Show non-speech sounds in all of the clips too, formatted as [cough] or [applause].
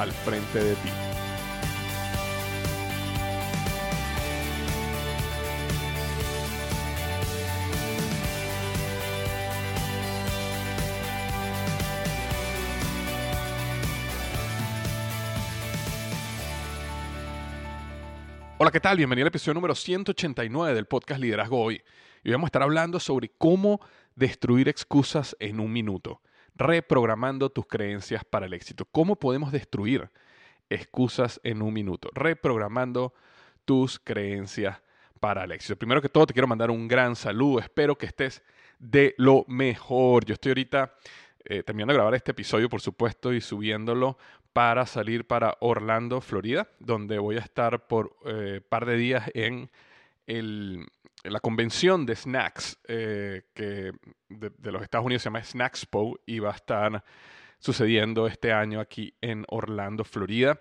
al frente de ti. Hola, ¿qué tal? Bienvenido al episodio número 189 del podcast Liderazgo Hoy. Y vamos a estar hablando sobre cómo destruir excusas en un minuto reprogramando tus creencias para el éxito. ¿Cómo podemos destruir excusas en un minuto? Reprogramando tus creencias para el éxito. Primero que todo, te quiero mandar un gran saludo. Espero que estés de lo mejor. Yo estoy ahorita eh, terminando de grabar este episodio, por supuesto, y subiéndolo para salir para Orlando, Florida, donde voy a estar por un eh, par de días en el, la convención de snacks eh, que de, los Estados Unidos se llama Snackspo y va a estar sucediendo este año aquí en Orlando, Florida.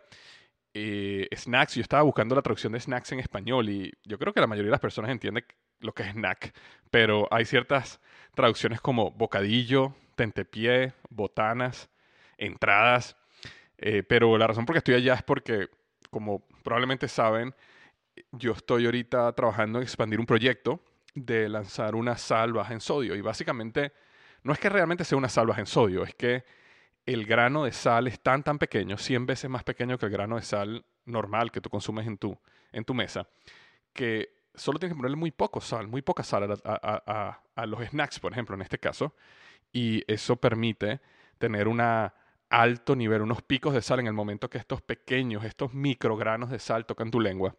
Eh, snacks, yo estaba buscando la traducción de snacks en español y yo creo que la mayoría de las personas entiende lo que es snack, pero hay ciertas traducciones como bocadillo, tentepié, botanas, entradas, eh, pero la razón por la que estoy allá es porque, como probablemente saben, yo estoy ahorita trabajando en expandir un proyecto de lanzar una sal baja en sodio. Y básicamente, no es que realmente sea una sal baja en sodio, es que el grano de sal es tan, tan pequeño, 100 veces más pequeño que el grano de sal normal que tú consumes en tu, en tu mesa, que solo tienes que ponerle muy poco sal, muy poca sal a, a los snacks, por ejemplo, en este caso. Y eso permite tener un alto nivel, unos picos de sal en el momento que estos pequeños, estos microgranos de sal tocan tu lengua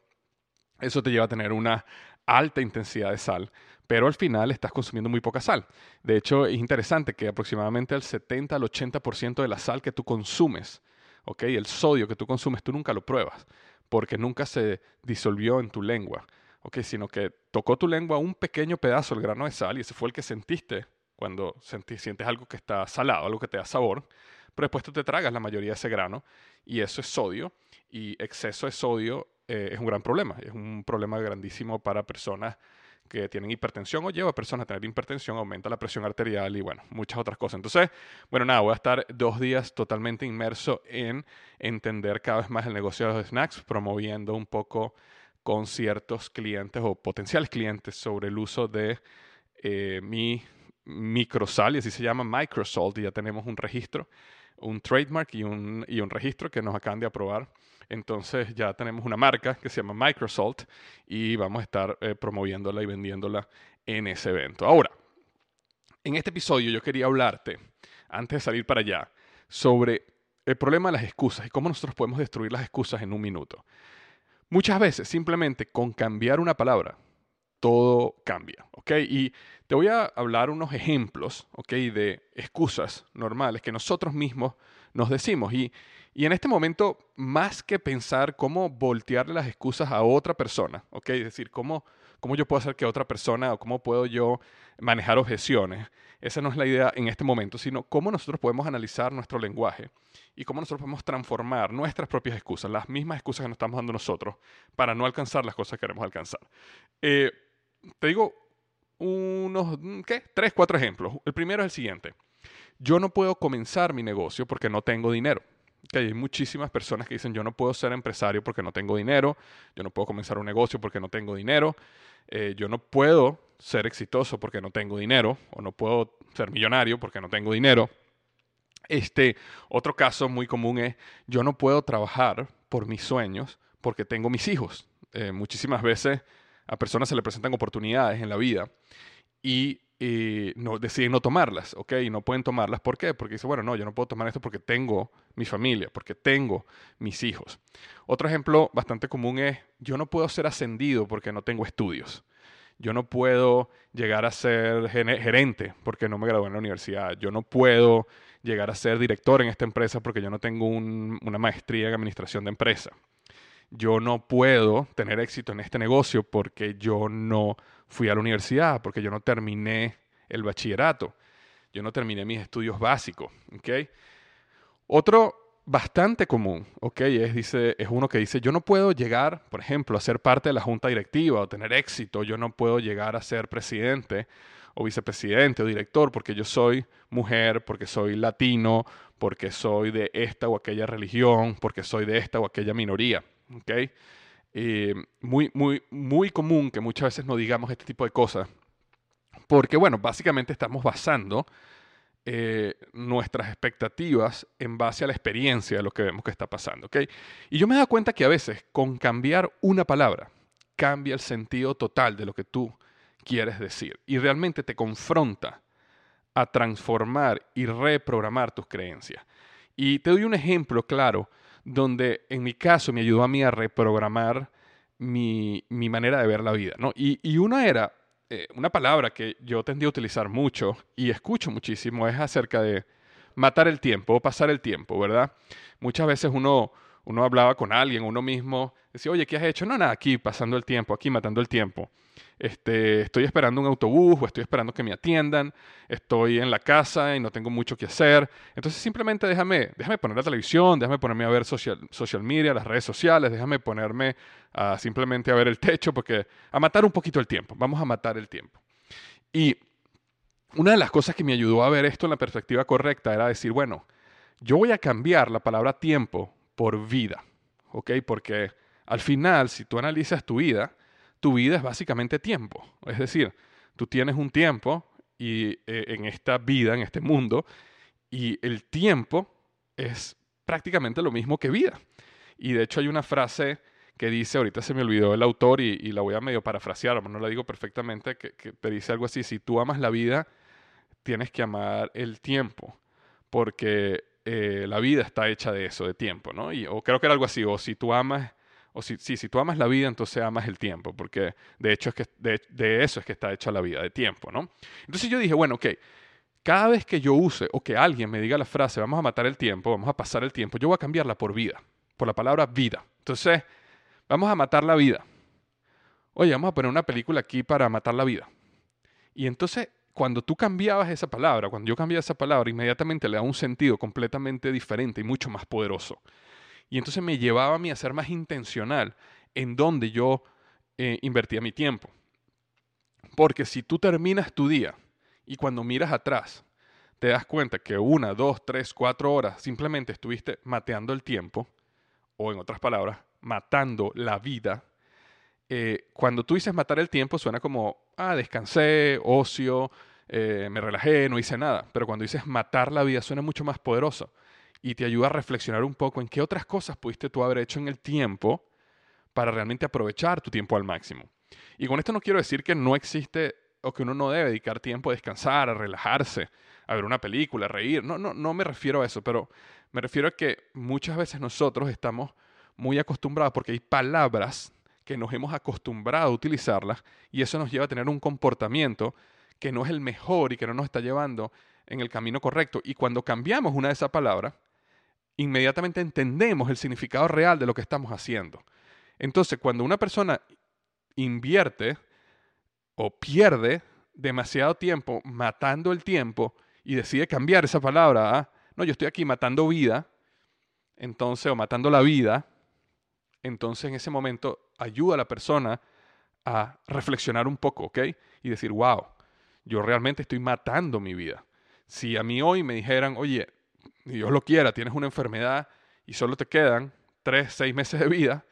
eso te lleva a tener una alta intensidad de sal, pero al final estás consumiendo muy poca sal. De hecho, es interesante que aproximadamente el 70 al 80% de la sal que tú consumes, ¿ok? El sodio que tú consumes, tú nunca lo pruebas, porque nunca se disolvió en tu lengua, ¿ok? Sino que tocó tu lengua un pequeño pedazo, el grano de sal, y ese fue el que sentiste cuando sientes algo que está salado, algo que te da sabor, pero después tú te tragas la mayoría de ese grano, y eso es sodio, y exceso de sodio eh, es un gran problema. Es un problema grandísimo para personas que tienen hipertensión o lleva a personas a tener hipertensión, aumenta la presión arterial y bueno, muchas otras cosas. Entonces, bueno, nada, voy a estar dos días totalmente inmerso en entender cada vez más el negocio de los snacks, promoviendo un poco con ciertos clientes o potenciales clientes sobre el uso de eh, mi microsal, y así se llama Microsalt, y ya tenemos un registro, un trademark y un, y un registro que nos acaban de aprobar entonces ya tenemos una marca que se llama Microsalt y vamos a estar eh, promoviéndola y vendiéndola en ese evento. Ahora, en este episodio yo quería hablarte, antes de salir para allá, sobre el problema de las excusas y cómo nosotros podemos destruir las excusas en un minuto. Muchas veces simplemente con cambiar una palabra, todo cambia, ¿ok? Y te voy a hablar unos ejemplos, ¿ok? De excusas normales que nosotros mismos nos decimos. Y, y en este momento, más que pensar cómo voltearle las excusas a otra persona, ¿ok? Es decir, cómo, cómo yo puedo hacer que otra persona o cómo puedo yo manejar objeciones. Esa no es la idea en este momento, sino cómo nosotros podemos analizar nuestro lenguaje y cómo nosotros podemos transformar nuestras propias excusas, las mismas excusas que nos estamos dando nosotros, para no alcanzar las cosas que queremos alcanzar. Eh, te digo unos, ¿qué? Tres, cuatro ejemplos. El primero es el siguiente. Yo no puedo comenzar mi negocio porque no tengo dinero. Que hay muchísimas personas que dicen yo no puedo ser empresario porque no tengo dinero, yo no puedo comenzar un negocio porque no tengo dinero, eh, yo no puedo ser exitoso porque no tengo dinero, o no puedo ser millonario porque no tengo dinero. Este, otro caso muy común es yo no puedo trabajar por mis sueños porque tengo mis hijos. Eh, muchísimas veces a personas se le presentan oportunidades en la vida y eh, no, deciden no tomarlas, ¿ok? Y no pueden tomarlas. ¿Por qué? Porque dicen, bueno, no, yo no puedo tomar esto porque tengo mi familia, porque tengo mis hijos. Otro ejemplo bastante común es, yo no puedo ser ascendido porque no tengo estudios. Yo no puedo llegar a ser gerente porque no me gradué en la universidad. Yo no puedo llegar a ser director en esta empresa porque yo no tengo una maestría en administración de empresa yo no puedo tener éxito en este negocio porque yo no fui a la universidad, porque yo no terminé el bachillerato, yo no terminé mis estudios básicos. ¿okay? Otro bastante común, ¿ok? Es, dice, es uno que dice, yo no puedo llegar, por ejemplo, a ser parte de la junta directiva o tener éxito, yo no puedo llegar a ser presidente o vicepresidente o director porque yo soy mujer, porque soy latino, porque soy de esta o aquella religión, porque soy de esta o aquella minoría. ¿okay? Eh, muy, muy, muy común que muchas veces no digamos este tipo de cosas, porque, bueno, básicamente estamos basando eh, nuestras expectativas en base a la experiencia de lo que vemos que está pasando. ¿okay? Y yo me he dado cuenta que a veces con cambiar una palabra cambia el sentido total de lo que tú quieres decir y realmente te confronta a transformar y reprogramar tus creencias. Y te doy un ejemplo claro donde en mi caso me ayudó a mí a reprogramar mi, manera de ver la vida. ¿no? Y, una era, eh, una palabra que yo tendí a utilizar mucho y escucho muchísimo es acerca de matar el tiempo o pasar el tiempo, ¿verdad? Muchas veces uno, uno hablaba con alguien, uno mismo decía, oye, ¿qué has hecho? No, nada, aquí pasando el tiempo, aquí matando el tiempo este, estoy esperando un autobús o estoy esperando que me atiendan, estoy en la casa y no tengo mucho que hacer. Entonces simplemente déjame, déjame poner la televisión, déjame ponerme a ver social, social media, las redes sociales, déjame ponerme a simplemente a ver el techo, porque a matar un poquito el tiempo, vamos a matar el tiempo. Y una de las cosas que me ayudó a ver esto en la perspectiva correcta era decir, bueno, yo voy a cambiar la palabra tiempo por vida, ¿ok? Porque al final, si tú analizas tu vida, tu vida es básicamente tiempo. Es decir, tú tienes un tiempo y, eh, en esta vida, en este mundo, y el tiempo es prácticamente lo mismo que vida. Y de hecho hay una frase que dice, ahorita se me olvidó el autor y, la voy a medio parafrasear, no la digo perfectamente, que, te dice algo así, si tú amas la vida, tienes que amar el tiempo, porque eh, la vida está hecha de eso, de tiempo, ¿no? Y, o creo que era algo así, o si tú amas o si, si tú amas la vida, entonces amas el tiempo, porque de hecho es que de, eso es que está hecha la vida, de tiempo, ¿no? Entonces yo dije, bueno, ok, cada vez que yo use o que alguien me diga la frase, vamos a matar el tiempo, vamos a pasar el tiempo, yo voy a cambiarla por vida, por la palabra vida. Entonces, vamos a matar la vida. Oye, vamos a poner una película aquí para matar la vida. Y entonces, cuando tú cambiabas esa palabra, cuando yo cambiaba esa palabra, inmediatamente le da un sentido completamente diferente y mucho más poderoso. Y entonces me llevaba a mí a ser más intencional en donde yo eh, invertía mi tiempo. Porque si tú terminas tu día y cuando miras atrás te das cuenta que una, dos, tres, cuatro horas simplemente estuviste mateando el tiempo, o en otras palabras, matando la vida, eh, cuando tú dices matar el tiempo suena como, ah, descansé, ocio, eh, me relajé, no hice nada. Pero cuando dices matar la vida suena mucho más poderoso y te ayuda a reflexionar un poco en qué otras cosas pudiste tú haber hecho en el tiempo para realmente aprovechar tu tiempo al máximo. Y con esto no quiero decir que no existe o que uno no debe dedicar tiempo a descansar, a relajarse, a ver una película, a reír. No, no, no me refiero a eso, pero Me refiero a que muchas veces nosotros estamos muy acostumbrados porque hay palabras que nos hemos acostumbrado a utilizarlas y eso nos lleva a tener un comportamiento que no es el mejor y que no nos está llevando en el camino correcto. Y cuando cambiamos una de esas palabras, inmediatamente entendemos el significado real de lo que estamos haciendo. Entonces, cuando una persona invierte o pierde demasiado tiempo matando el tiempo y decide cambiar esa palabra no, yo estoy aquí matando vida, entonces, o matando la vida, entonces en ese momento ayuda a la persona a reflexionar un poco, ¿ok? Y decir, wow, yo realmente estoy matando mi vida. Si a mí hoy me dijeran, oye, Dios lo quiera, tienes una enfermedad y solo te quedan tres, seis meses de vida,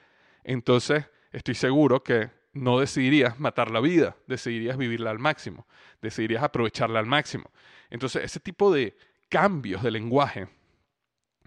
entonces estoy seguro que no decidirías matar la vida, decidirías vivirla al máximo, decidirías aprovecharla al máximo. Entonces, ese tipo de cambios de lenguaje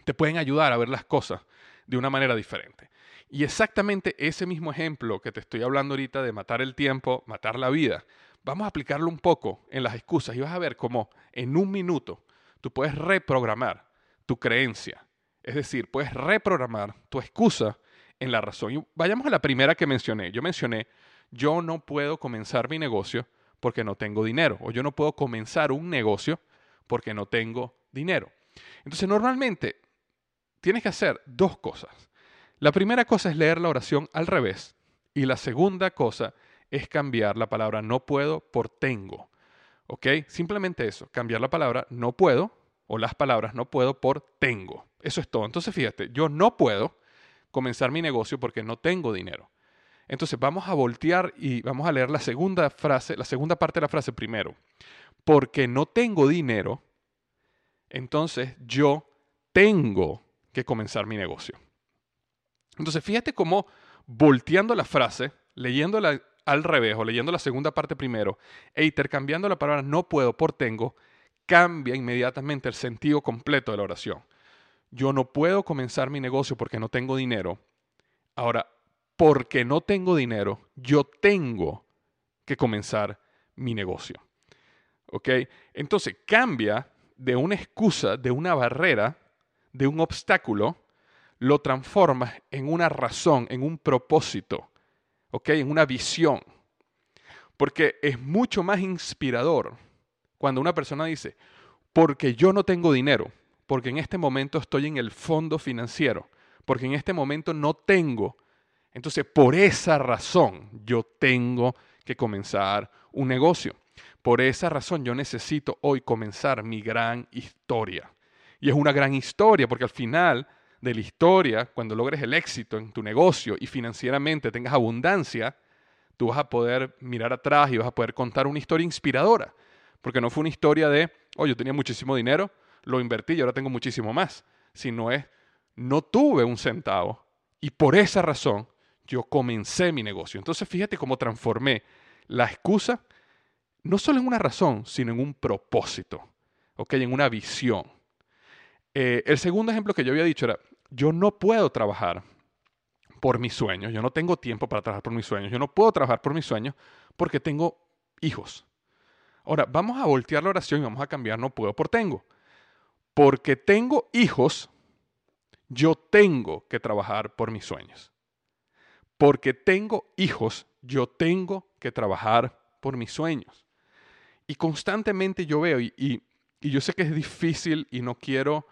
te pueden ayudar a ver las cosas de una manera diferente. Y exactamente ese mismo ejemplo que te estoy hablando ahorita de matar el tiempo, matar la vida, vamos a aplicarlo un poco en las excusas y vas a ver cómo en un minuto tú puedes reprogramar tu creencia. Es decir, puedes reprogramar tu excusa en la razón. Y vayamos a la primera que mencioné. Yo mencioné, yo no puedo comenzar mi negocio porque no tengo dinero. O yo no puedo comenzar un negocio porque no tengo dinero. Entonces, normalmente tienes que hacer dos cosas. La primera cosa es leer la oración al revés. Y la segunda cosa es cambiar la palabra no puedo por tengo. ¿Ok? Simplemente eso, cambiar la palabra no puedo o las palabras no puedo por tengo. Eso es todo. Entonces, fíjate, yo no puedo comenzar mi negocio porque no tengo dinero. Entonces, vamos a voltear y vamos a leer la segunda frase, la segunda parte de la frase primero. Porque no tengo dinero, entonces yo tengo que comenzar mi negocio. Entonces, fíjate cómo volteando la frase, leyéndola al revés o leyendo la segunda parte primero e intercambiando la palabra no puedo por tengo, cambia inmediatamente el sentido completo de la oración. Yo no puedo comenzar mi negocio porque no tengo dinero. Ahora, porque no tengo dinero, yo tengo que comenzar mi negocio. ¿Ok? Entonces cambia de una excusa, de una barrera, de un obstáculo, lo transformas en una razón, en un propósito ¿ok? En una visión. Porque es mucho más inspirador cuando una persona dice, porque yo no tengo dinero, porque en este momento estoy en el fondo financiero, porque en este momento no tengo. Entonces, por esa razón, yo tengo que comenzar un negocio. Por esa razón, yo necesito hoy comenzar mi gran historia. Y es una gran historia, porque al final de la historia, cuando logres el éxito en tu negocio y financieramente tengas abundancia, tú vas a poder mirar atrás y vas a poder contar una historia inspiradora. Porque no fue una historia de, oh, yo tenía muchísimo dinero, lo invertí y ahora tengo muchísimo más. Sino es, no tuve un centavo y por esa razón yo comencé mi negocio. Entonces fíjate cómo transformé la excusa no solo en una razón, sino en un propósito, ¿ok? En una visión. Eh, el segundo ejemplo que yo había dicho era, yo no puedo trabajar por mis sueños, yo no tengo tiempo para trabajar por mis sueños, yo no puedo trabajar por mis sueños porque tengo hijos. Ahora, vamos a voltear la oración y vamos a cambiar no puedo por tengo. Porque tengo hijos, yo tengo que trabajar por mis sueños. Porque tengo hijos, yo tengo que trabajar por mis sueños. Y constantemente yo veo, y, y, yo sé que es difícil y no quiero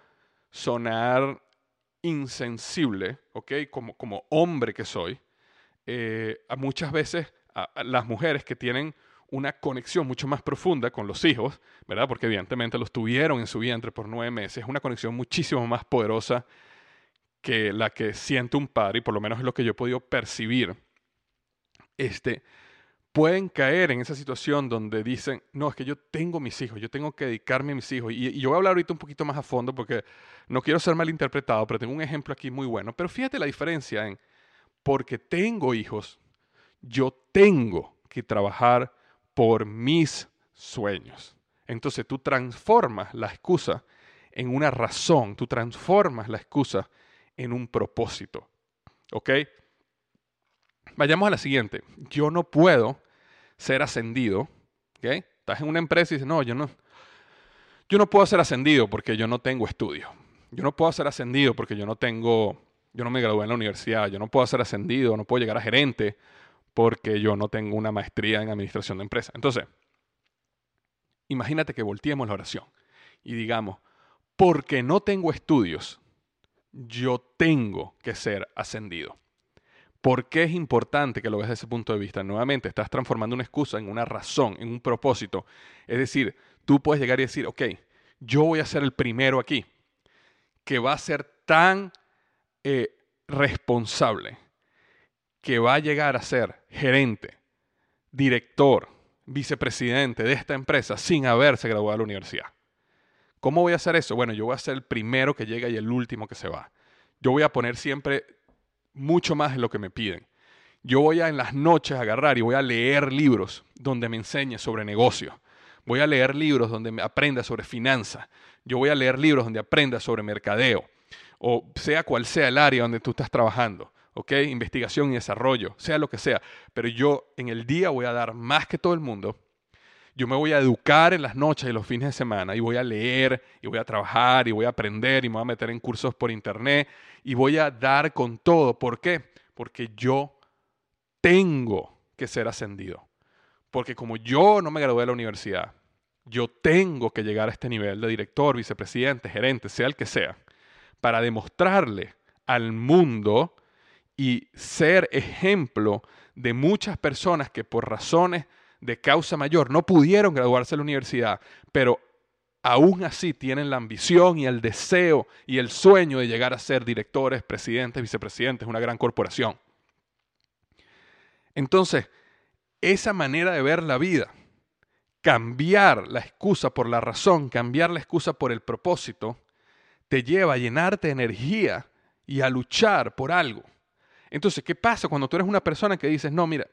sonar insensible, ¿ok? Como, como hombre que soy, eh, muchas veces a, las mujeres que tienen una conexión mucho más profunda con los hijos, ¿verdad? Porque evidentemente los tuvieron en su vientre por nueve meses, es una conexión muchísimo más poderosa que la que siente un padre, y por lo menos es lo que yo he podido percibir. Este, pueden caer en esa situación donde dicen, no, es que yo tengo mis hijos, yo tengo que dedicarme a mis hijos. Y, yo voy a hablar ahorita un poquito más a fondo porque no quiero ser malinterpretado, pero tengo un ejemplo aquí muy bueno. Pero fíjate la diferencia en, porque tengo hijos, yo tengo que trabajar por mis sueños. Entonces tú transformas la excusa en una razón, tú transformas la excusa en un propósito. ¿Ok? Vayamos a la siguiente. Yo no puedo ser ascendido. ¿okay? Estás en una empresa y dices, no, yo no, yo no puedo ser ascendido porque yo no tengo estudio. yo no puedo ser ascendido porque yo no tengo, yo no me gradué en la universidad, yo no puedo ser ascendido, no puedo llegar a gerente porque yo no tengo una maestría en administración de empresas. Entonces, imagínate que volteemos la oración y digamos, porque no tengo estudios, yo tengo que ser ascendido. ¿Por qué es importante que lo veas desde ese punto de vista? Nuevamente, estás transformando una excusa en una razón, en un propósito. Es decir, tú puedes llegar y decir, ok, yo voy a ser el primero aquí, que va a ser tan eh, responsable, que va a llegar a ser gerente, director, vicepresidente de esta empresa sin haberse graduado de la universidad. ¿Cómo voy a hacer eso? Bueno, yo voy a ser el primero que llega y el último que se va. Yo voy a poner siempre mucho más en lo que me piden. Yo voy a en las noches agarrar y voy a leer libros donde me enseñe sobre negocios. Voy a leer libros donde me aprenda sobre finanzas. Yo voy a leer libros donde aprenda sobre mercadeo. O sea cual sea el área donde tú estás trabajando. ¿Ok? Investigación y desarrollo, sea lo que sea. Pero yo en el día voy a dar más que todo el mundo yo me voy a educar en las noches y los fines de semana y voy a leer y voy a trabajar y voy a aprender y me voy a meter en cursos por internet y voy a dar con todo. ¿Por qué? Porque yo tengo que ser ascendido. Porque como yo no me gradué de la universidad, yo tengo que llegar a este nivel de director, vicepresidente, gerente, sea el que sea, para demostrarle al mundo y ser ejemplo de muchas personas que por razones de causa mayor no pudieron graduarse de la universidad, pero aún así tienen la ambición y el deseo y el sueño de llegar a ser directores, presidentes, vicepresidentes de una gran corporación. Entonces, esa manera de ver la vida, cambiar la excusa por la razón, cambiar la excusa por el propósito, te lleva a llenarte de energía y a luchar por algo. Entonces, ¿qué pasa cuando tú eres una persona que dices, no, mira,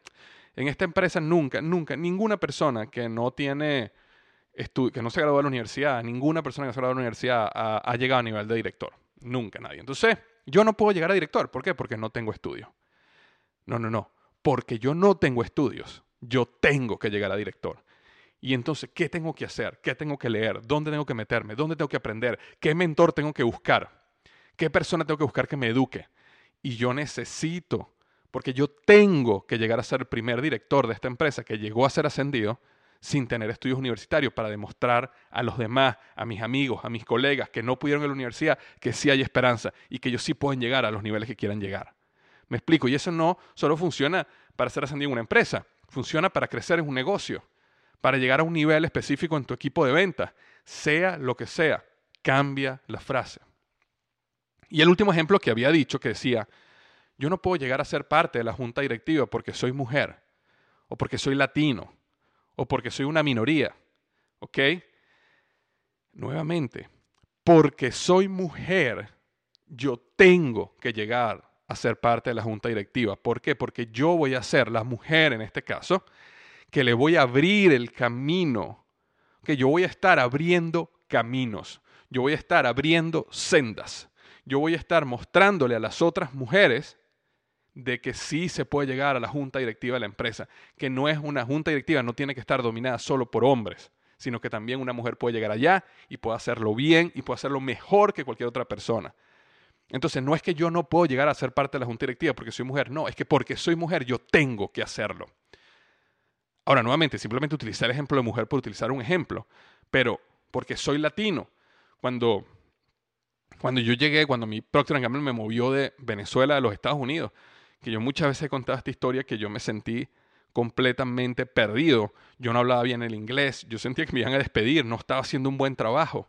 en esta empresa nunca, nunca, ninguna persona que no tiene, que no se graduó de la universidad, ninguna persona que se graduó de la universidad ha, llegado a nivel de director. Nunca nadie. Entonces, yo no puedo llegar a director. ¿Por qué? Porque no tengo estudios. No, no, no. Porque yo no tengo estudios. Yo tengo que llegar a director. Y entonces, ¿qué tengo que hacer? ¿Qué tengo que leer? ¿Dónde tengo que meterme? ¿Dónde tengo que aprender? ¿Qué mentor tengo que buscar? ¿Qué persona tengo que buscar que me eduque? Y yo necesito porque yo tengo que llegar a ser el primer director de esta empresa que llegó a ser ascendido sin tener estudios universitarios para demostrar a los demás, a mis amigos, a mis colegas que no pudieron en la universidad, que sí hay esperanza y que ellos sí pueden llegar a los niveles que quieran llegar. Me explico, y eso no solo funciona para ser ascendido en una empresa, funciona para crecer en un negocio, para llegar a un nivel específico en tu equipo de ventas, sea lo que sea, cambia la frase. Y el último ejemplo que había dicho, que decía, yo no puedo llegar a ser parte de la junta directiva porque soy mujer, o porque soy latino, o porque soy una minoría. ¿Ok? Nuevamente, porque soy mujer, yo tengo que llegar a ser parte de la junta directiva. ¿Por qué? Porque yo voy a ser la mujer en este caso, que le voy a abrir el camino, que yo voy a estar abriendo caminos, yo voy a estar abriendo sendas, yo voy a estar mostrándole a las otras mujeres de que sí se puede llegar a la junta directiva de la empresa, que no es una junta directiva, no tiene que estar dominada solo por hombres, sino que también una mujer puede llegar allá y puede hacerlo bien y puede hacerlo mejor que cualquier otra persona. Entonces, no es que yo no puedo llegar a ser parte de la junta directiva porque soy mujer, no, es que porque soy mujer yo tengo que hacerlo. Ahora, nuevamente, simplemente utilizar el ejemplo de mujer por utilizar un ejemplo, pero porque soy latino. Cuando, cuando yo llegué, cuando mi Procter Gamble me movió de Venezuela a los Estados Unidos, que yo muchas veces he contado esta historia que yo me sentí completamente perdido. Yo no hablaba bien el inglés, yo sentía que me iban a despedir, no estaba haciendo un buen trabajo.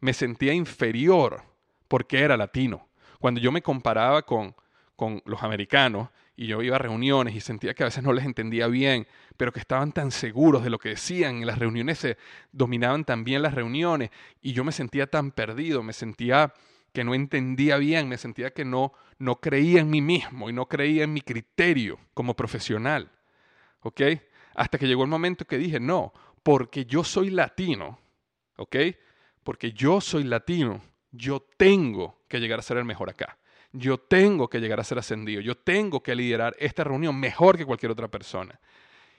Me sentía inferior porque era latino. Cuando yo me comparaba con, con los americanos y yo iba a reuniones y sentía que a veces no les entendía bien, pero que estaban tan seguros de lo que decían, en las reuniones se dominaban tan bien las reuniones y yo me sentía tan perdido, me sentía que no entendía bien, me sentía que no, no creía en mí mismo y no creía en mi criterio como profesional. ¿Ok? Hasta que llegó el momento que dije, no, porque yo soy latino, ¿ok? Porque yo soy latino, yo tengo que llegar a ser el mejor acá. Yo tengo que llegar a ser ascendido. Yo tengo que liderar esta reunión mejor que cualquier otra persona.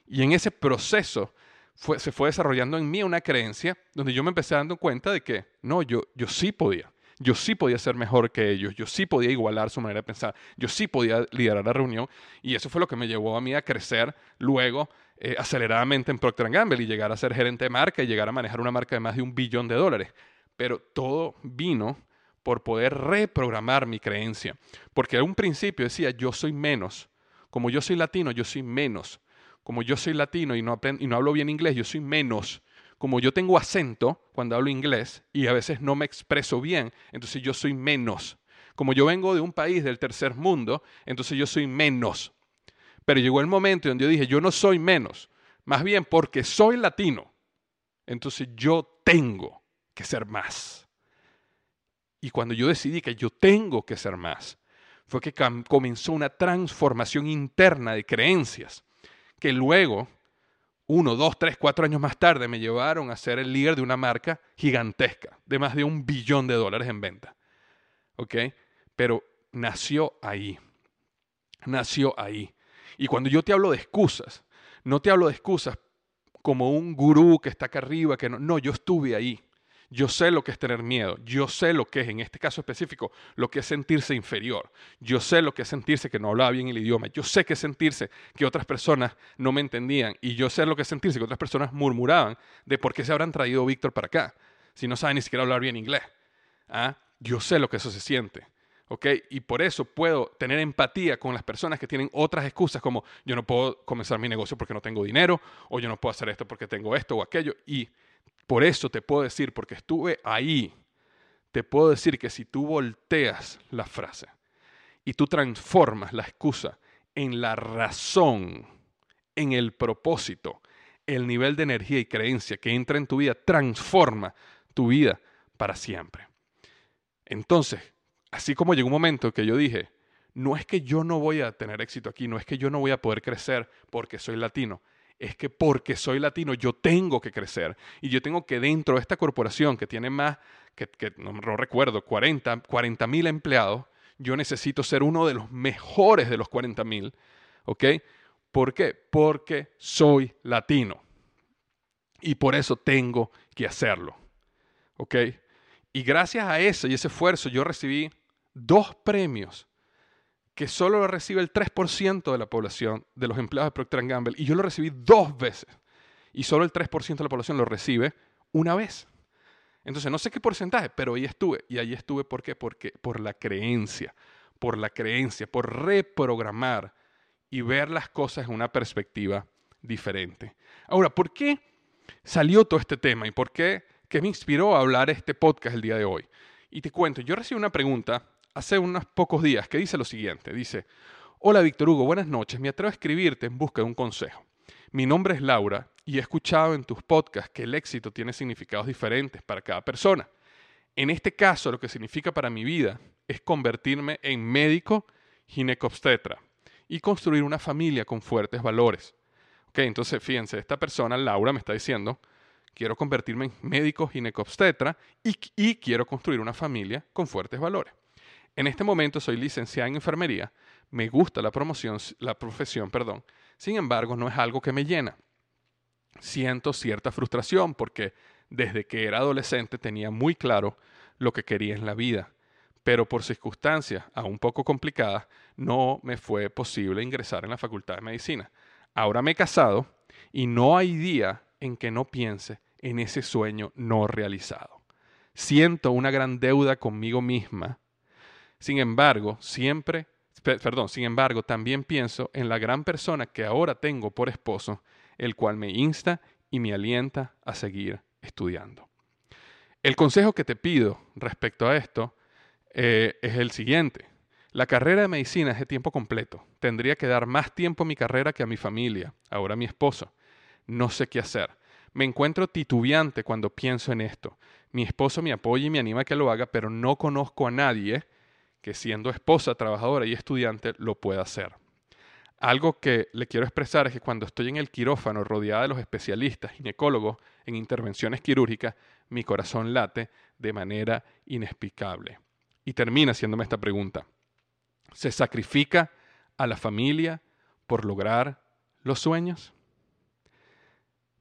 Y en ese proceso se fue desarrollando en mí una creencia donde yo me empecé dando cuenta de que, no, yo, yo sí podía yo sí podía ser mejor que ellos, yo sí podía igualar su manera de pensar, yo sí podía liderar la reunión y eso fue lo que me llevó a mí a crecer luego eh, aceleradamente en Procter Gamble y llegar a ser gerente de marca y llegar a manejar una marca de más de un billón de dólares. Pero todo vino por poder reprogramar mi creencia, porque a un principio decía yo soy menos, como yo soy latino, yo soy menos, como yo soy latino y no, y no hablo bien inglés, yo soy menos como yo tengo acento cuando hablo inglés y a veces no me expreso bien, entonces yo soy menos. Como yo vengo de un país del tercer mundo, entonces yo soy menos. Pero llegó el momento donde yo dije, yo no soy menos, más bien porque soy latino, entonces yo tengo que ser más. Y cuando yo decidí que yo tengo que ser más, fue que comenzó una transformación interna de creencias, que luego uno, dos, tres, cuatro años más tarde me llevaron a ser el líder de una marca gigantesca, de más de un billón de dólares en venta. ¿Ok? Pero nació ahí. Nació ahí. Y cuando yo te hablo de excusas, no te hablo de excusas como un gurú que está acá arriba, que no, no, yo estuve ahí. Yo sé lo que es tener miedo, yo sé lo que es, en este caso específico, lo que es sentirse inferior, yo sé lo que es sentirse que no hablaba bien el idioma, yo sé que es sentirse que otras personas no me entendían y yo sé lo que es sentirse que otras personas murmuraban de por qué se habrán traído Víctor para acá, si no sabe ni siquiera hablar bien inglés. ¿Ah? Yo sé lo que eso se siente. ¿ok? Y por eso puedo tener empatía con las personas que tienen otras excusas como yo no puedo comenzar mi negocio porque no tengo dinero, o yo no puedo hacer esto porque tengo esto o aquello. Y por eso te puedo decir, porque estuve ahí, te puedo decir que si tú volteas la frase y tú transformas la excusa en la razón, en el propósito, el nivel de energía y creencia que entra en tu vida transforma tu vida para siempre. Entonces, así como llegó un momento que yo dije, no es que yo no voy a tener éxito aquí, no es que yo no voy a poder crecer porque soy latino, es que porque soy latino yo tengo que crecer y yo tengo que dentro de esta corporación que tiene más, que, no, recuerdo, 40 mil empleados, yo necesito ser uno de los mejores de los 40 mil, ¿ok? ¿Por qué? Porque soy latino y por eso tengo que hacerlo, ¿ok? Y gracias a eso y ese esfuerzo yo recibí dos premios que solo lo recibe el 3% de la población de los empleados de Procter Gamble y yo lo recibí dos veces y solo el 3% de la población lo recibe una vez. Entonces, no sé qué porcentaje, pero ahí estuve. Y ahí estuve, ¿por qué? Porque por la creencia, por la creencia, por reprogramar y ver las cosas en una perspectiva diferente. Ahora, ¿por qué salió todo este tema y por qué, qué me inspiró a hablar este podcast el día de hoy? Y te cuento, yo recibí una pregunta hace unos pocos días que dice lo siguiente. Dice, hola Víctor Hugo, buenas noches. Me atrevo a escribirte en busca de un consejo. Mi nombre es Laura y he escuchado en tus podcasts que el éxito tiene significados diferentes para cada persona. En este caso, lo que significa para mi vida es convertirme en médico ginecobstetra y construir una familia con fuertes valores. Ok, entonces fíjense, esta persona, Laura, me está diciendo, quiero convertirme en médico ginecobstetra y, y quiero construir una familia con fuertes valores. En este momento soy licenciada en enfermería, me gusta la promoción, la profesión, perdón. Sin embargo, no es algo que me llena. Siento cierta frustración porque desde que era adolescente tenía muy claro lo que quería en la vida, pero por circunstancias aún poco complicadas no me fue posible ingresar en la Facultad de Medicina. Ahora me he casado y no hay día en que no piense en ese sueño no realizado. Siento una gran deuda conmigo misma sin embargo, siempre, perdón, sin embargo, también pienso en la gran persona que ahora tengo por esposo, el cual me insta y me alienta a seguir estudiando. El consejo que te pido respecto a esto eh, es el siguiente. La carrera de medicina es de tiempo completo. Tendría que dar más tiempo a mi carrera que a mi familia, ahora a mi esposo. No sé qué hacer. Me encuentro titubeante cuando pienso en esto. Mi esposo me apoya y me anima a que lo haga, pero no conozco a nadie que siendo esposa, trabajadora y estudiante lo pueda hacer. Algo que le quiero expresar es que cuando estoy en el quirófano rodeada de los especialistas, ginecólogos en intervenciones quirúrgicas, mi corazón late de manera inexplicable. Y termina haciéndome esta pregunta. ¿Se sacrifica a la familia por lograr los sueños?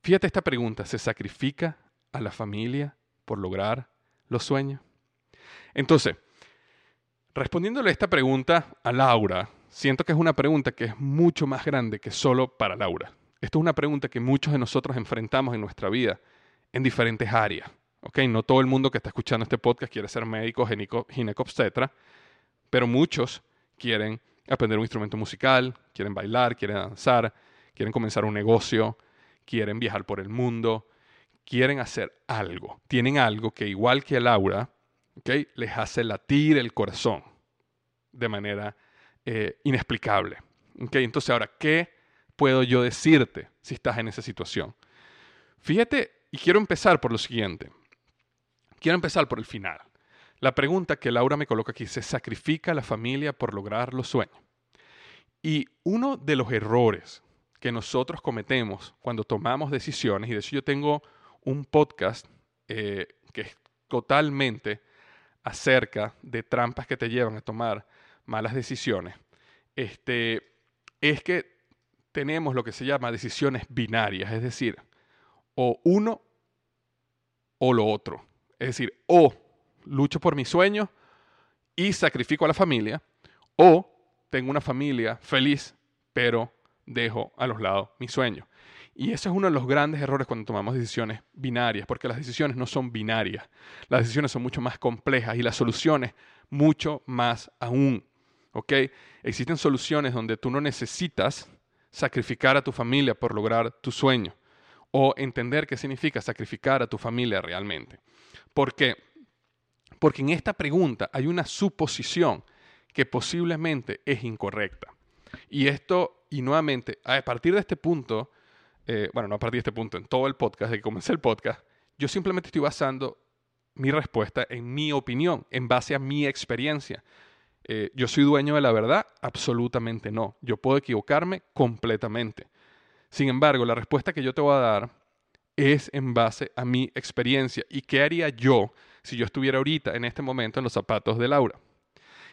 Fíjate esta pregunta, ¿se sacrifica a la familia por lograr los sueños? Entonces, respondiéndole esta pregunta a Laura, siento que es una pregunta que es mucho más grande que solo para Laura. Esto es una pregunta que muchos de nosotros enfrentamos en nuestra vida en diferentes áreas. ¿ok? No todo el mundo que está escuchando este podcast quiere ser médico, ginecobstetra, pero muchos quieren aprender un instrumento musical, quieren bailar, quieren danzar, quieren comenzar un negocio, quieren viajar por el mundo, quieren hacer algo. Tienen algo que igual que Laura, ¿okay? les hace latir el corazón de manera eh, inexplicable. ¿okay? Entonces ahora, ¿qué puedo yo decirte si estás en esa situación? Fíjate, y quiero empezar por lo siguiente. Quiero empezar por el final. La pregunta que Laura me coloca aquí, ¿se sacrifica la familia por lograr los sueños? Y uno de los errores que nosotros cometemos cuando tomamos decisiones, y de hecho yo tengo un podcast eh, que es totalmente acerca de trampas que te llevan a tomar malas decisiones, este, es que tenemos lo que se llama decisiones binarias, es decir, o uno o lo otro. Es decir, o lucho por mis sueños y sacrifico a la familia, o tengo una familia feliz, pero dejo a los lados mis sueños. Y ese es uno de los grandes errores cuando tomamos decisiones binarias, porque las decisiones no son binarias, las decisiones son mucho más complejas y las soluciones mucho más aún. ¿ok? Existen soluciones donde tú no necesitas sacrificar a tu familia por lograr tu sueño o entender qué significa sacrificar a tu familia realmente. ¿Por qué? Porque en esta pregunta hay una suposición que posiblemente es incorrecta. Y esto, y nuevamente, a partir de este punto, eh, bueno, no a partir de este punto, en todo el podcast, de que comencé el podcast, yo simplemente estoy basando mi respuesta en mi opinión, en base a mi experiencia. Eh, ¿Yo soy dueño de la verdad? Absolutamente no. Yo puedo equivocarme completamente. Sin embargo, la respuesta que yo te voy a dar es en base a mi experiencia. ¿Y qué haría yo si yo estuviera ahorita, en este momento, en los zapatos de Laura?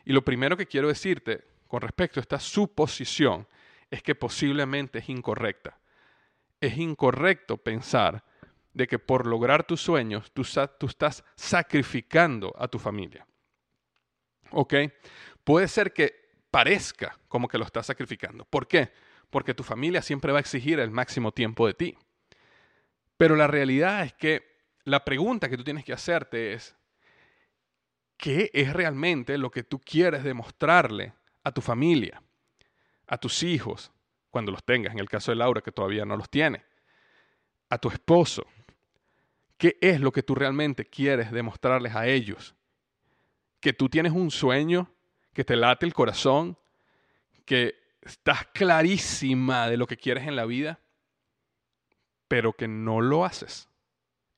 Y lo primero que quiero decirte con respecto a esta suposición es que posiblemente es incorrecta. Es incorrecto pensar de que por lograr tus sueños tú, tú estás sacrificando a tu familia. ¿Ok? Puede ser que parezca como que lo estás sacrificando. ¿Por qué? Porque tu familia siempre va a exigir el máximo tiempo de ti. Pero la realidad es que la pregunta que tú tienes que hacerte es, ¿qué es realmente lo que tú quieres demostrarle a tu familia, a tus hijos, cuando los tengas, en el caso de Laura que todavía no los tiene, a tu esposo? ¿Qué es lo que tú realmente quieres demostrarles a ellos? Que tú tienes un sueño, que te late el corazón, que estás clarísima de lo que quieres en la vida pero que no lo haces.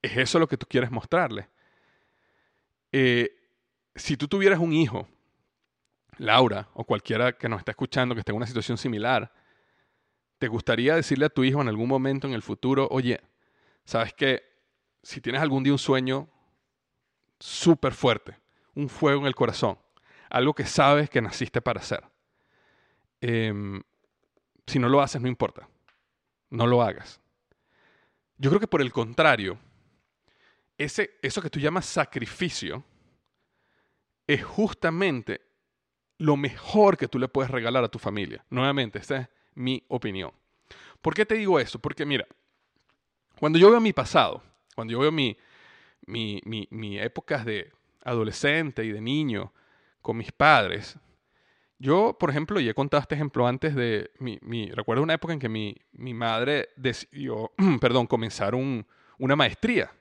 ¿Es eso lo que tú quieres mostrarle? Eh, si tú tuvieras un hijo, Laura, o cualquiera que nos está escuchando que esté en una situación similar, ¿te gustaría decirle a tu hijo en algún momento en el futuro, oye, sabes que si tienes algún día un sueño súper fuerte, un fuego en el corazón, algo que sabes que naciste para hacer, em, si no lo haces, no importa, no lo hagas. Yo creo que por el contrario, ese, eso que tú llamas sacrificio es justamente lo mejor que tú le puedes regalar a tu familia. Nuevamente, esta es mi opinión. ¿Por qué te digo eso? Porque mira, cuando yo veo mi pasado, cuando yo veo mi, mi, mi, mi épocas de adolescente y de niño con mis padres, yo, por ejemplo, y he contado este ejemplo antes de mi, mi recuerdo una época en que mi, mi madre decidió, [clears throat] perdón, comenzar un, una maestría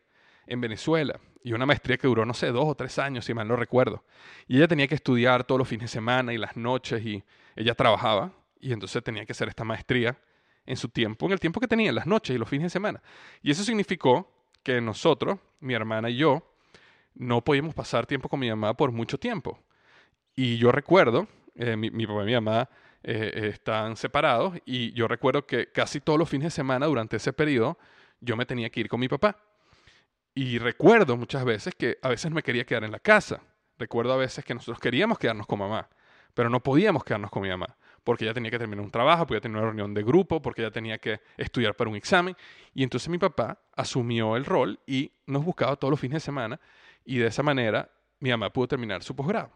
en Venezuela. Y una maestría que duró, no sé, dos o tres años, si mal no recuerdo. Y ella tenía que estudiar todos los fines de semana y las noches y ella trabajaba. Y entonces tenía que hacer esta maestría en su tiempo, en el tiempo que tenía, las noches y los fines de semana. Y eso significó que nosotros, mi hermana y yo, no podíamos pasar tiempo con mi mamá por mucho tiempo. Y yo recuerdo eh, mi, papá y mi mamá eh, están separados y yo recuerdo que casi todos los fines de semana durante ese periodo yo me tenía que ir con mi papá. Y recuerdo muchas veces que a veces me quería quedar en la casa. Recuerdo a veces que nosotros queríamos quedarnos con mamá, pero no podíamos quedarnos con mi mamá, porque ella tenía que terminar un trabajo, porque ella tenía una reunión de grupo, porque ella tenía que estudiar para un examen. Y entonces mi papá asumió el rol y nos buscaba todos los fines de semana y de esa manera mi mamá pudo terminar su posgrado.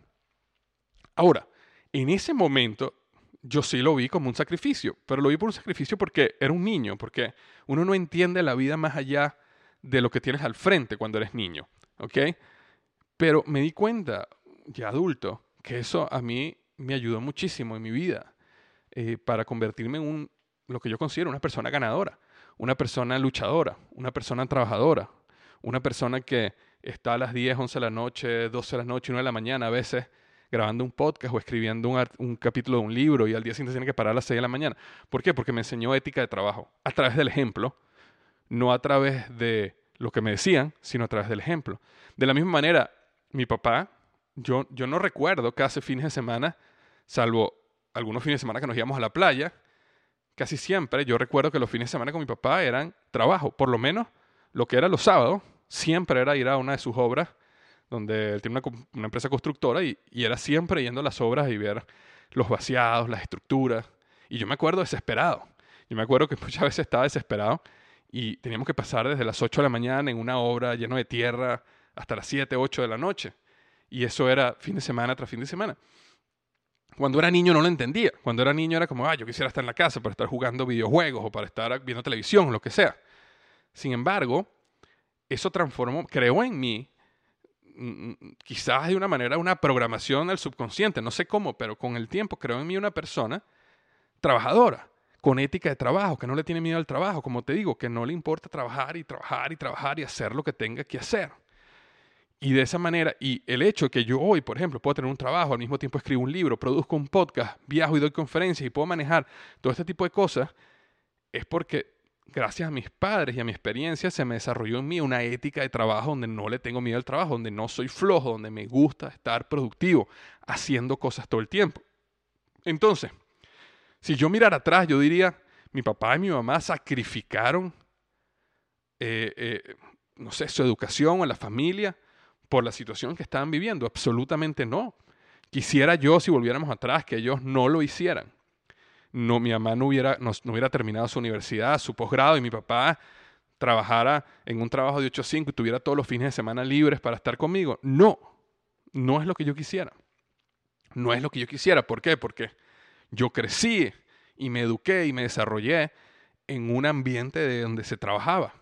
Ahora, en ese momento yo sí lo vi como un sacrificio, pero lo vi por un sacrificio porque era un niño, porque uno no entiende la vida más allá de lo que tienes al frente cuando eres niño, ¿ok? Pero me di cuenta, ya adulto, que eso a mí me ayudó muchísimo en mi vida eh, para convertirme en un, lo que yo considero una persona ganadora, una persona luchadora, una persona trabajadora, una persona que está a las 10, 11 de la noche, 12 de la noche, 1 de la mañana a veces grabando un podcast o escribiendo un, capítulo de un libro y al día siguiente tiene que parar a las 6 de la mañana. ¿Por qué? Porque me enseñó ética de trabajo a través del ejemplo, no a través de lo que me decían, sino a través del ejemplo. De la misma manera, mi papá, yo, yo no recuerdo que hace fines de semana, salvo algunos fines de semana que nos íbamos a la playa, casi siempre yo recuerdo que los fines de semana con mi papá eran trabajo, por lo menos lo que era los sábados, siempre era ir a una de sus obras donde él tiene una, empresa constructora y, era siempre yendo a las obras y ver los vaciados, las estructuras. Y yo me acuerdo desesperado. Yo me acuerdo que [laughs] muchas veces estaba desesperado y teníamos que pasar desde las 8 de la mañana en una obra lleno de tierra hasta las 7, 8 de la noche. Y eso era fin de semana tras fin de semana. Cuando era niño no lo entendía. Cuando era niño era como, ah, yo quisiera estar en la casa para estar jugando videojuegos o para estar viendo televisión, lo que sea. Sin embargo, eso transformó, creó en mí Mm, mm, quizás de una manera, una programación del subconsciente, no sé cómo, pero con el tiempo creo en mí una persona trabajadora, con ética de trabajo, que no le tiene miedo al trabajo, como te digo, que no le importa trabajar y trabajar y trabajar y hacer lo que tenga que hacer. Y de esa manera, y el hecho que yo hoy, por ejemplo, puedo tener un trabajo, al mismo tiempo escribo un libro, produzco un podcast, viajo y doy conferencias y puedo manejar todo este tipo de cosas, es porque gracias a mis padres y a mi experiencia, se me desarrolló en mí una ética de trabajo donde no le tengo miedo al trabajo, donde no soy flojo, donde me gusta estar productivo, haciendo cosas todo el tiempo. Entonces, si yo mirara atrás, yo diría, mi papá y mi mamá sacrificaron, eh, eh, no sé, su educación o la familia por la situación que estaban viviendo. Absolutamente no. Quisiera yo, si volviéramos atrás, que ellos no lo hicieran no, mi mamá no hubiera, no, hubiera terminado su universidad, su posgrado y mi papá trabajara en un trabajo de 8 a 5 y tuviera todos los fines de semana libres para estar conmigo. No, no es lo que yo quisiera. No es lo que yo quisiera. ¿Por qué? Porque yo crecí y me eduqué y me desarrollé en un ambiente de donde se trabajaba.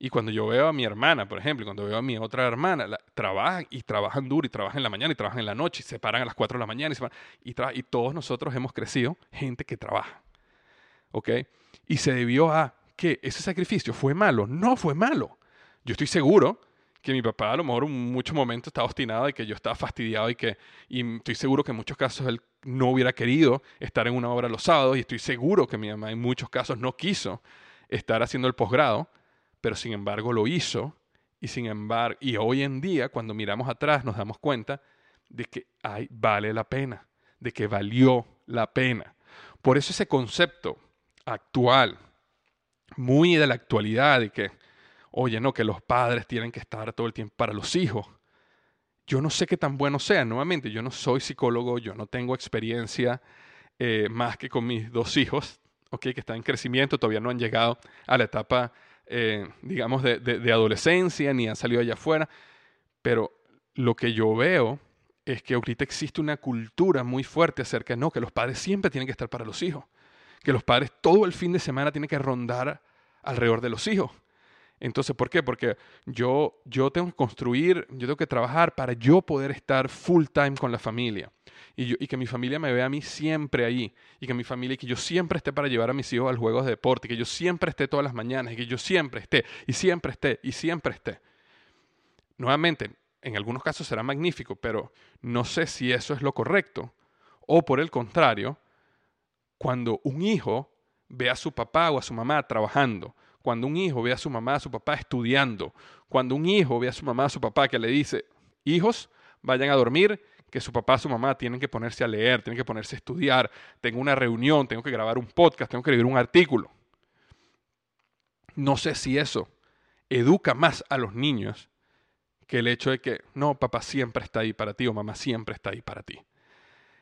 Y cuando yo veo a mi hermana, por ejemplo, cuando veo a mi otra hermana, trabajan y trabajan duro y trabajan en la mañana y trabajan en la noche y se paran a las 4 de la mañana y, y, y todos nosotros hemos crecido gente que trabaja. ¿Ok? Y se debió a que ese sacrificio fue malo. No fue malo. Yo estoy seguro que mi papá a lo mejor en muchos momentos estaba obstinado y que yo estaba fastidiado y que y estoy seguro que en muchos casos él no hubiera querido estar en una obra los sábados y estoy seguro que mi mamá en muchos casos no quiso estar haciendo el posgrado pero sin embargo lo hizo y sin y hoy en día cuando miramos atrás nos damos cuenta de que vale la pena, de que valió la pena. Por eso ese concepto actual, muy de la actualidad, de que, oye, no, que los padres tienen que estar todo el tiempo para los hijos. Yo no sé qué tan bueno sea. Nuevamente, yo no soy psicólogo, yo no tengo experiencia eh, más que con mis dos hijos, okay, que están en crecimiento, todavía no han llegado a la etapa eh, digamos, de, de, adolescencia, ni han salido allá afuera, pero lo que yo veo es que ahorita existe una cultura muy fuerte acerca de no, que los padres siempre tienen que estar para los hijos, que los padres todo el fin de semana tienen que rondar alrededor de los hijos. Entonces, ¿por qué? Porque yo, yo tengo que construir, yo tengo que trabajar para yo poder estar full time con la familia y, que mi familia me vea a mí siempre ahí, y que mi familia, y que yo siempre esté para llevar a mis hijos al juego de deporte, que yo siempre esté todas las mañanas, y que yo siempre esté, y siempre esté, y siempre esté. Nuevamente, en algunos casos será magnífico, pero no sé si eso es lo correcto. O por el contrario, cuando un hijo ve a su papá o a su mamá trabajando, cuando un hijo ve a su mamá, a su papá estudiando, cuando un hijo ve a su mamá, a su papá que le dice, hijos, vayan a dormir, que su papá, su mamá tienen que ponerse a leer, tienen que ponerse a estudiar, tengo una reunión, tengo que grabar un podcast, tengo que escribir un artículo. No sé si eso educa más a los niños que el hecho de que, no, papá siempre está ahí para ti o mamá siempre está ahí para ti.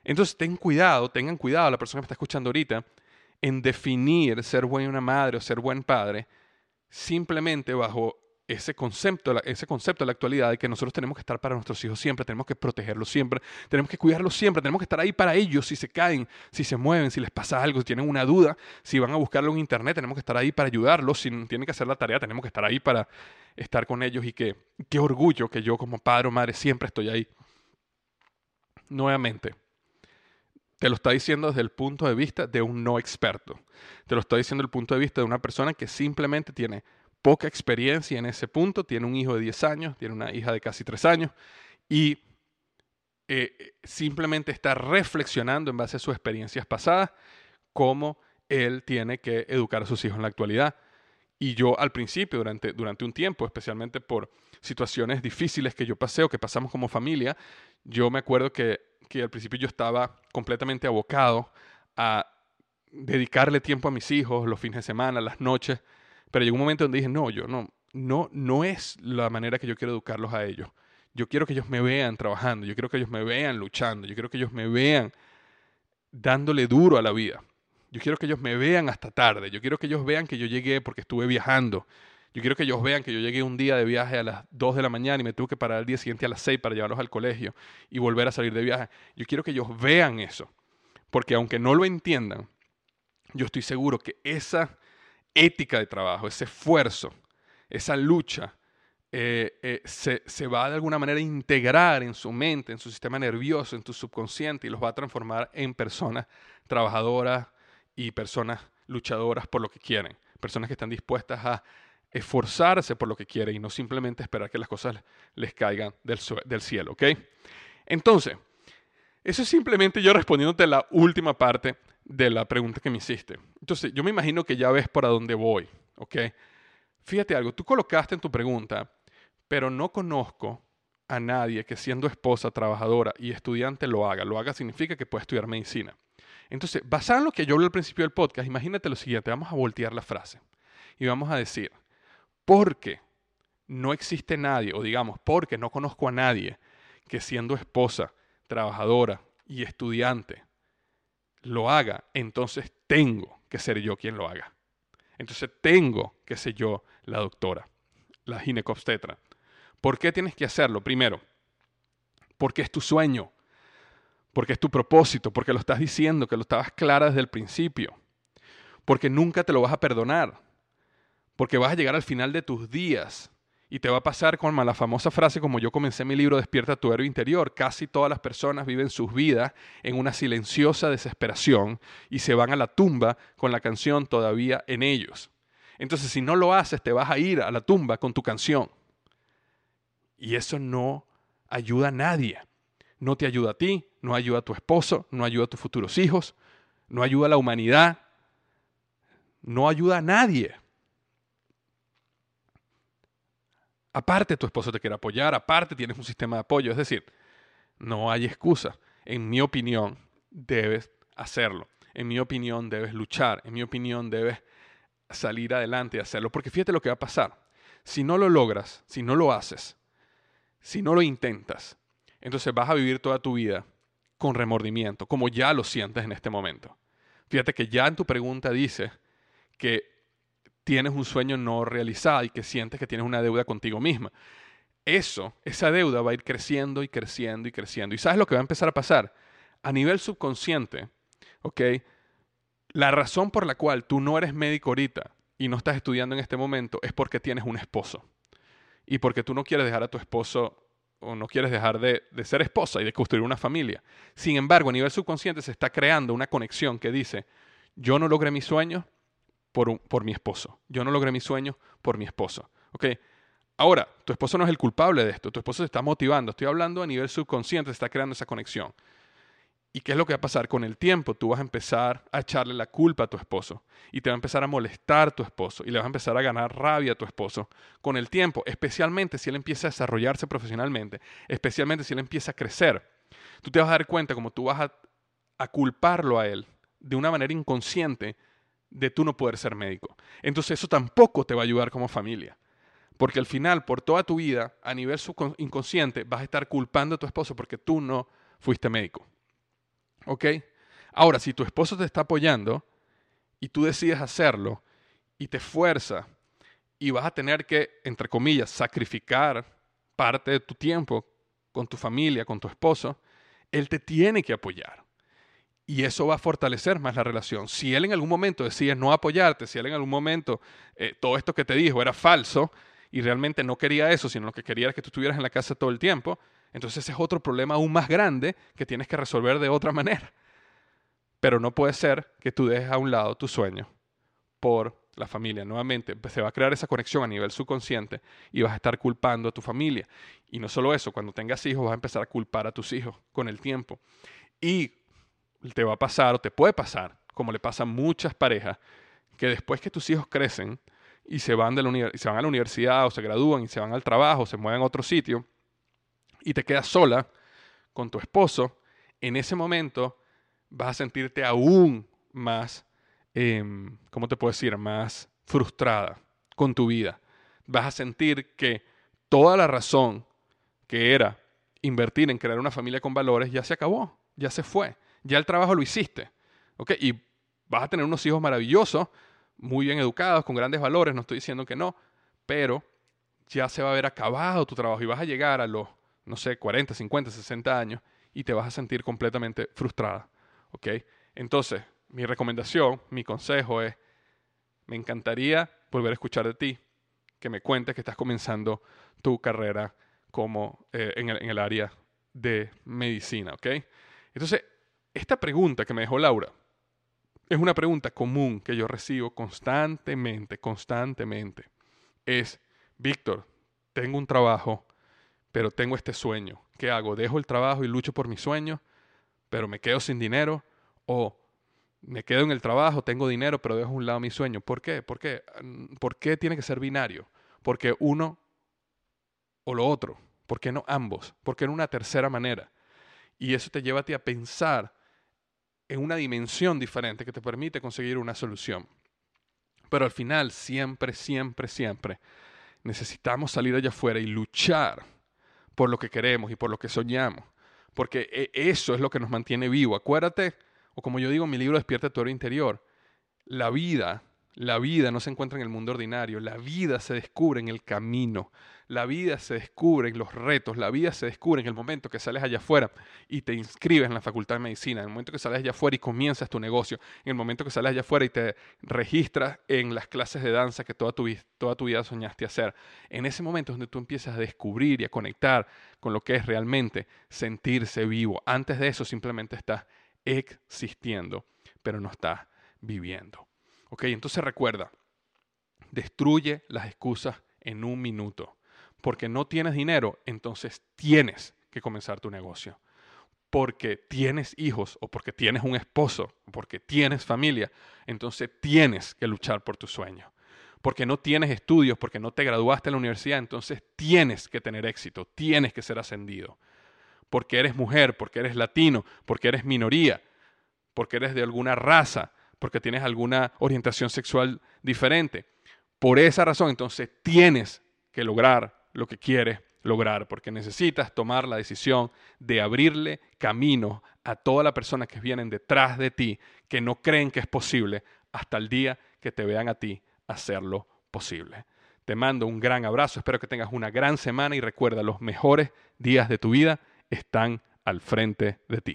Entonces ten cuidado, tengan cuidado, la persona que me está escuchando ahorita, en definir ser buena madre o ser buen padre simplemente bajo ese concepto, ese concepto de la actualidad de que nosotros tenemos que estar para nuestros hijos siempre, tenemos que protegerlos siempre, tenemos que cuidarlos siempre, tenemos que estar ahí para ellos si se caen, si se mueven, si les pasa algo, si tienen una duda, si van a buscarlo en internet, tenemos que estar ahí para ayudarlos, si tienen que hacer la tarea, tenemos que estar ahí para estar con ellos y que qué orgullo que yo como padre o madre siempre estoy ahí. Nuevamente, te lo está diciendo desde el punto de vista de un no experto. Te lo está diciendo desde el punto de vista de una persona que simplemente tiene poca experiencia en ese punto, tiene un hijo de 10 años, tiene una hija de casi 3 años y eh, simplemente está reflexionando en base a sus experiencias pasadas cómo él tiene que educar a sus hijos en la actualidad. Y yo al principio, durante, durante un tiempo, especialmente por situaciones difíciles que yo pasé o que pasamos como familia, yo me acuerdo que, que al principio yo estaba completamente abocado a dedicarle tiempo a mis hijos los fines de semana, las noches, pero llegó un momento donde dije, no, yo no, no, no es la manera que yo quiero educarlos a ellos. Yo quiero que ellos me vean trabajando, yo quiero que ellos me vean luchando, yo quiero que ellos me vean dándole duro a la vida. Yo quiero que ellos me vean hasta tarde, yo quiero que ellos vean que yo llegué porque estuve viajando. Yo quiero que ellos vean que yo llegué un día de viaje a las 2 de la mañana y me tuve que parar el día siguiente a las 6 para llevarlos al colegio y volver a salir de viaje. Yo quiero que ellos vean eso, porque aunque no lo entiendan, yo estoy seguro que esa ética de trabajo, ese esfuerzo, esa lucha, eh, eh, se, se va de alguna manera a integrar en su mente, en su sistema nervioso, en tu subconsciente y los va a transformar en personas trabajadoras y personas luchadoras por lo que quieren, personas que están dispuestas a esforzarse por lo que quieren y no simplemente esperar que las cosas les caigan del, del cielo, ¿ok? Entonces, eso es simplemente yo respondiéndote la última parte de la pregunta que me hiciste. Entonces, yo me imagino que ya ves por a dónde voy, ¿ok? Fíjate algo, tú colocaste en tu pregunta, pero no conozco a nadie que siendo esposa, trabajadora y estudiante lo haga. Lo haga significa que puede estudiar medicina. Entonces, basado en lo que yo hablé al principio del podcast, imagínate lo siguiente, vamos a voltear la frase y vamos a decir, porque no existe nadie, o digamos, porque no conozco a nadie que siendo esposa, trabajadora y estudiante lo haga, entonces tengo que ser yo quien lo haga. Entonces tengo que ser yo la doctora, la ginecobstetra. ¿Por qué tienes que hacerlo? Primero, porque es tu sueño, porque es tu propósito, porque lo estás diciendo, que lo estabas clara desde el principio, porque nunca te lo vas a perdonar, porque vas a llegar al final de tus días y te va a pasar con la famosa frase como yo comencé mi libro Despierta tu héroe interior. Casi todas las personas viven sus vidas en una silenciosa desesperación y se van a la tumba con la canción todavía en ellos. Entonces si no lo haces te vas a ir a la tumba con tu canción. Y eso no ayuda a nadie. No te ayuda a ti, no ayuda a tu esposo, no ayuda a tus futuros hijos, no ayuda a la humanidad, no ayuda a nadie. Aparte, tu esposo te quiere apoyar, aparte tienes un sistema de apoyo. Es decir, no hay excusa. En mi opinión, debes hacerlo. En mi opinión, debes luchar. En mi opinión, debes salir adelante y hacerlo. Porque fíjate lo que va a pasar. Si no lo logras, si no lo haces, si no lo intentas, entonces vas a vivir toda tu vida con remordimiento, como ya lo sientes en este momento. Fíjate que ya en tu pregunta dice que tienes un sueño no realizado y que sientes que tienes una deuda contigo misma. Eso, esa deuda va a ir creciendo y creciendo y creciendo. ¿Y sabes lo que va a empezar a pasar? A nivel subconsciente, ¿ok? La razón por la cual tú no eres médico ahorita y no estás estudiando en este momento es porque tienes un esposo. Y porque tú no quieres dejar a tu esposo o no quieres dejar de, de ser esposa y de construir una familia. Sin embargo, a nivel subconsciente se está creando una conexión que dice, yo no logré mis sueños por, mi esposo. Yo no logré mis sueños por mi esposo. ¿Ok? Ahora, tu esposo no es el culpable de esto. Tu esposo se está motivando. Estoy hablando a nivel subconsciente, se está creando esa conexión. ¿Y qué es lo que va a pasar? Con el tiempo tú vas a empezar a echarle la culpa a tu esposo y te va a empezar a molestar tu esposo y le vas a empezar a ganar rabia a tu esposo. Con el tiempo, especialmente si él empieza a desarrollarse profesionalmente, especialmente si él empieza a crecer, tú te vas a dar cuenta como tú vas a, a culparlo a él de una manera inconsciente de tú no poder ser médico. Entonces eso tampoco te va a ayudar como familia. Porque al final, por toda tu vida, a nivel inconsciente, vas a estar culpando a tu esposo porque tú no fuiste médico. ¿Ok? Ahora, si tu esposo te está apoyando y tú decides hacerlo y te esfuerza y vas a tener que, entre comillas, sacrificar parte de tu tiempo con tu familia, con tu esposo, él te tiene que apoyar. Y eso va a fortalecer más la relación. Si él en algún momento decide no apoyarte, si él en algún momento eh, todo esto que te dijo era falso y realmente no quería eso, sino lo que quería era que tú estuvieras en la casa todo el tiempo, entonces ese es otro problema aún más grande que tienes que resolver de otra [laughs] manera. Pero no puede ser que tú dejes a un lado tu sueño por la familia. Nuevamente, se va a crear esa conexión a nivel subconsciente y vas a estar culpando a tu familia. Y no solo eso, cuando tengas hijos vas a empezar a culpar a tus hijos con el tiempo. Y te va a pasar o te puede pasar, como le pasa a muchas parejas, que después que tus hijos crecen y se van, de la a la universidad o se gradúan y se van al trabajo, o se mueven a otro sitio y te quedas sola con tu esposo, en ese momento vas a sentirte aún más, em, ¿cómo te puedo decir?, más frustrada con tu vida. Vas a sentir que toda la razón que era invertir en crear una familia con valores ya se acabó, ya se fue ya el trabajo lo hiciste. ¿ok? Y vas a tener unos hijos maravillosos, muy bien educados, con grandes valores, no estoy diciendo que no, pero ya se va a haber acabado tu trabajo y vas a llegar a los, no sé, 40, 50, 60 años y te vas a sentir completamente frustrada. ¿ok? Entonces, mi recomendación, mi consejo es, me encantaría volver a escuchar de ti, que me cuentes que estás comenzando tu carrera como eh, en, el, en, el, área de medicina, ¿ok? Entonces, esta pregunta que me dejó Laura es una pregunta común que yo recibo constantemente, constantemente. Es, Víctor, tengo un trabajo, pero tengo este sueño. ¿Qué hago? ¿Dejo el trabajo y lucho por mi sueño, pero me quedo sin dinero? ¿O me quedo en el trabajo, tengo dinero, pero dejo a un lado mi sueño? ¿Por qué? ¿Por qué? ¿Por qué tiene que ser binario? Porque uno o lo otro. ¿Por qué no ambos? ¿Por qué en una tercera manera? Y eso te lleva a ti a pensar en una dimensión diferente que te permite conseguir una solución. Pero al final, siempre, siempre, siempre necesitamos salir allá afuera y luchar por lo que queremos y por lo que soñamos. Porque e, eso es lo que nos mantiene vivo. Acuérdate, o como yo digo en mi libro Despierta tu interior, la vida la vida no se encuentra en el mundo ordinario, la vida se descubre en el camino, la vida se descubre en los retos, la vida se descubre en el momento que sales allá afuera y te inscribes en la Facultad de Medicina, en el momento que sales allá afuera y comienzas tu negocio, en el momento que sales allá afuera y te registras en las clases de danza que toda tu, vida soñaste hacer. En ese momento es donde tú empiezas a descubrir y a conectar con lo que es realmente sentirse vivo. Antes de eso simplemente estás existiendo, pero no estás viviendo. Ok, entonces recuerda, destruye las excusas en un minuto. Porque no tienes dinero, entonces tienes que comenzar tu negocio. Porque tienes hijos o porque tienes un esposo o porque tienes familia, entonces tienes que luchar por tu sueño. Porque no tienes estudios, porque no te graduaste en la universidad, entonces tienes que tener éxito, tienes que ser ascendido. Porque eres mujer, porque eres latino, porque eres minoría, porque eres de alguna raza, porque tienes alguna orientación sexual diferente. Por esa razón, entonces tienes que lograr lo que quieres lograr, porque necesitas tomar la decisión de abrirle camino a toda la persona que vienen detrás de ti, que no creen que es posible, hasta el día que te vean a ti hacerlo posible. Te mando un gran abrazo, espero que tengas una gran semana y recuerda, los mejores días de tu vida están al frente de ti.